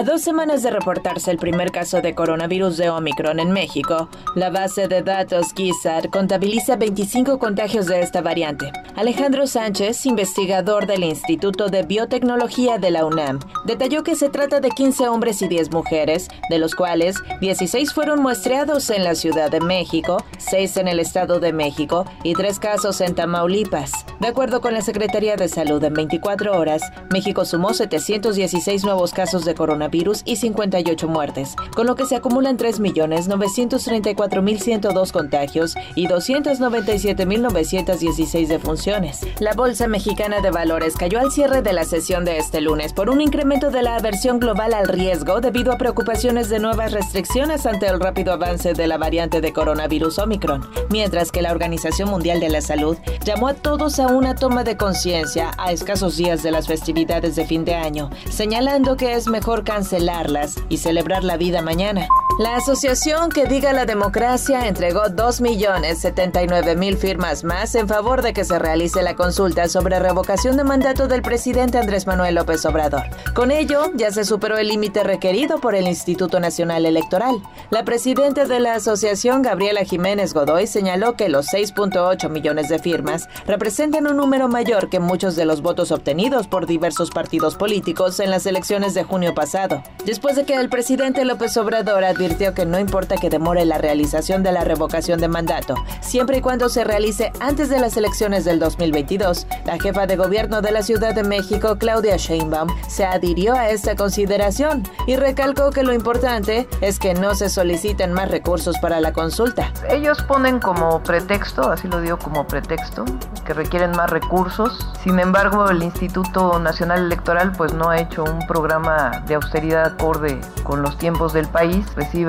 A dos semanas de reportarse el primer caso de coronavirus de Omicron en México, la base de datos GISAR contabiliza 25 contagios de esta variante. Alejandro Sánchez, investigador del Instituto de Biotecnología de la UNAM, detalló que se trata de 15 hombres y 10 mujeres, de los cuales 16 fueron muestreados en la Ciudad de México, 6 en el Estado de México y 3 casos en Tamaulipas. De acuerdo con la Secretaría de Salud, en 24 horas, México sumó 716 nuevos casos de coronavirus virus y 58 muertes, con lo que se acumulan 3.934.102 contagios y 297.916 defunciones. La Bolsa Mexicana de Valores cayó al cierre de la sesión de este lunes por un incremento de la aversión global al riesgo debido a preocupaciones de nuevas restricciones ante el rápido avance de la variante de coronavirus Omicron, mientras que la Organización Mundial de la Salud llamó a todos a una toma de conciencia a escasos días de las festividades de fin de año, señalando que es mejor cancelarlas y celebrar la vida mañana. La asociación que diga la democracia entregó 2.079.000 firmas más en favor de que se realice la consulta sobre revocación de mandato del presidente Andrés Manuel López Obrador. Con ello, ya se superó el límite requerido por el Instituto Nacional Electoral. La presidenta de la asociación, Gabriela Jiménez Godoy, señaló que los 6.8 millones de firmas representan un número mayor que muchos de los votos obtenidos por diversos partidos políticos en las elecciones de junio pasado después de que el presidente López Obrador advirtió que no importa que demore la realización de la revocación de mandato, siempre y cuando se realice antes de las elecciones del 2022, la jefa de gobierno de la Ciudad de México, Claudia Sheinbaum, se adhirió a esta consideración y recalcó que lo importante es que no se soliciten más recursos para la consulta. Ellos ponen como pretexto, así lo digo como pretexto, que requieren más recursos. Sin embargo, el Instituto Nacional Electoral pues no ha hecho un programa de austeridad acorde con los tiempos del país, recibe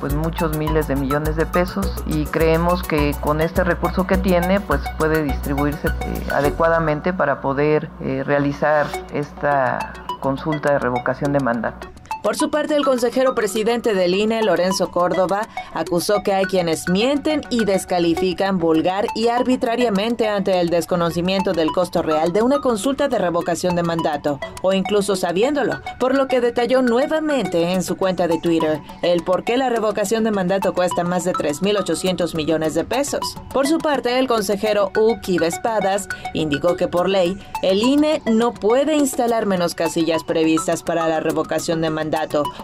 pues muchos miles de millones de pesos y creemos que con este recurso que tiene pues puede distribuirse eh, adecuadamente para poder eh, realizar esta consulta de revocación de mandato. Por su parte, el consejero presidente del INE, Lorenzo Córdoba, acusó que hay quienes mienten y descalifican vulgar y arbitrariamente ante el desconocimiento del costo real de una consulta de revocación de mandato, o incluso sabiéndolo, por lo que detalló nuevamente en su cuenta de Twitter el por qué la revocación de mandato cuesta más de 3.800 millones de pesos. Por su parte, el consejero Uki Espadas indicó que por ley, el INE no puede instalar menos casillas previstas para la revocación de mandato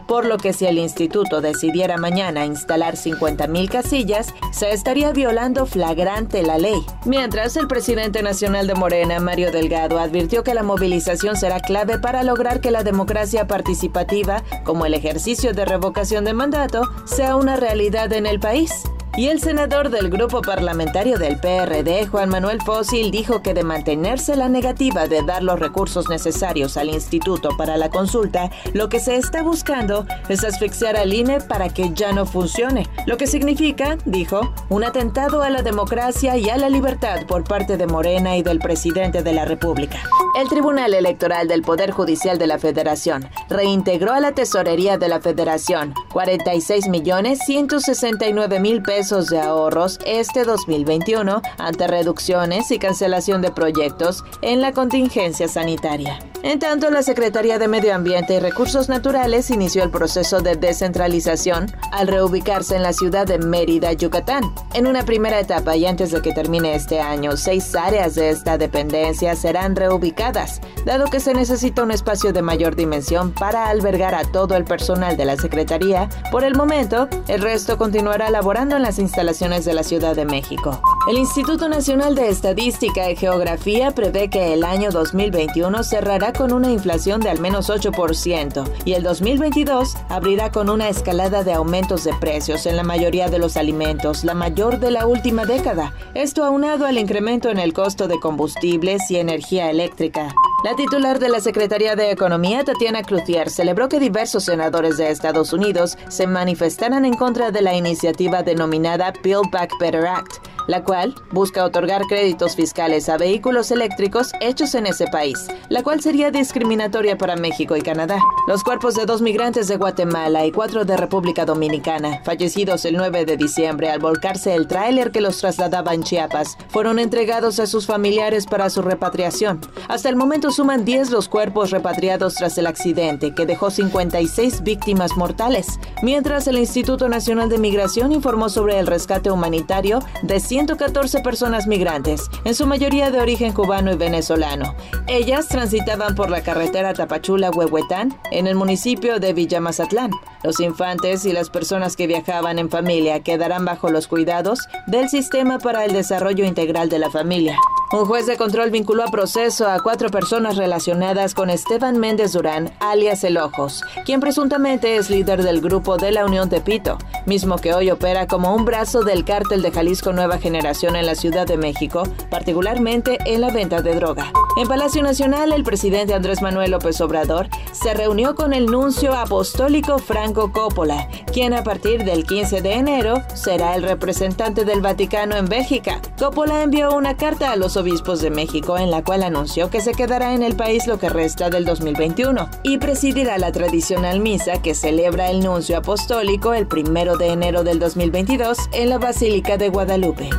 por lo que si el instituto decidiera mañana instalar 50.000 casillas, se estaría violando flagrante la ley. Mientras, el presidente nacional de Morena, Mario Delgado, advirtió que la movilización será clave para lograr que la democracia participativa, como el ejercicio de revocación de mandato, sea una realidad en el país. Y el senador del grupo parlamentario del PRD, Juan Manuel Fósil, dijo que de mantenerse la negativa de dar los recursos necesarios al instituto para la consulta, lo que se está buscando es asfixiar al INE para que ya no funcione, lo que significa, dijo, un atentado a la democracia y a la libertad por parte de Morena y del presidente de la República. El Tribunal Electoral del Poder Judicial de la Federación reintegró a la Tesorería de la Federación 46 millones 169 mil pesos de ahorros este 2021 ante reducciones y cancelación de proyectos en la contingencia sanitaria. En tanto, la Secretaría de Medio Ambiente y Recursos Naturales inició el proceso de descentralización al reubicarse en la ciudad de Mérida, Yucatán. En una primera etapa y antes de que termine este año, seis áreas de esta dependencia serán reubicadas, dado que se necesita un espacio de mayor dimensión para albergar a todo el personal de la Secretaría. Por el momento, el resto continuará laborando en las instalaciones de la Ciudad de México. El Instituto Nacional de Estadística y Geografía prevé que el año 2021 cerrará con una inflación de al menos 8% y el 2022 abrirá con una escalada de aumentos de precios en la mayoría de los alimentos, la mayor de la última década. Esto aunado al incremento en el costo de combustibles y energía eléctrica. La titular de la Secretaría de Economía, Tatiana Cloutier, celebró que diversos senadores de Estados Unidos se manifestaran en contra de la iniciativa denominada Build Back Better Act, la cual busca otorgar créditos fiscales a vehículos eléctricos hechos en ese país, la cual sería discriminatoria para México y Canadá. Los cuerpos de dos migrantes de Guatemala y cuatro de República Dominicana, fallecidos el 9 de diciembre al volcarse el tráiler que los trasladaba en Chiapas, fueron entregados a sus familiares para su repatriación. Hasta el momento suman 10 los cuerpos repatriados tras el accidente, que dejó 56 víctimas mortales, mientras el Instituto Nacional de Migración informó sobre el rescate humanitario de 114 personas migrantes, en su mayoría de origen cubano y venezolano. Ellas transitaban por la carretera Tapachula-Huehuetán en el municipio de Villamazatlán. Los infantes y las personas que viajaban en familia quedarán bajo los cuidados del Sistema para el Desarrollo Integral de la Familia. Un juez de control vinculó a proceso a cuatro personas relacionadas con Esteban Méndez Durán, alias El Ojos, quien presuntamente es líder del grupo de la Unión de Pito, mismo que hoy opera como un brazo del cártel de Jalisco Nueva Generación en la Ciudad de México, particularmente en la venta de droga. En Palacio Nacional, el presidente Andrés Manuel López Obrador se reunió con el nuncio apostólico Franco Coppola, quien a partir del 15 de enero será el representante del Vaticano en Bélgica. Coppola envió una carta a los obispos de México en la cual anunció que se quedará en el país lo que resta del 2021 y presidirá la tradicional misa que celebra el nuncio apostólico el primero de enero del 2022 en la Basílica de Guadalupe.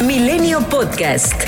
Milenio Podcast.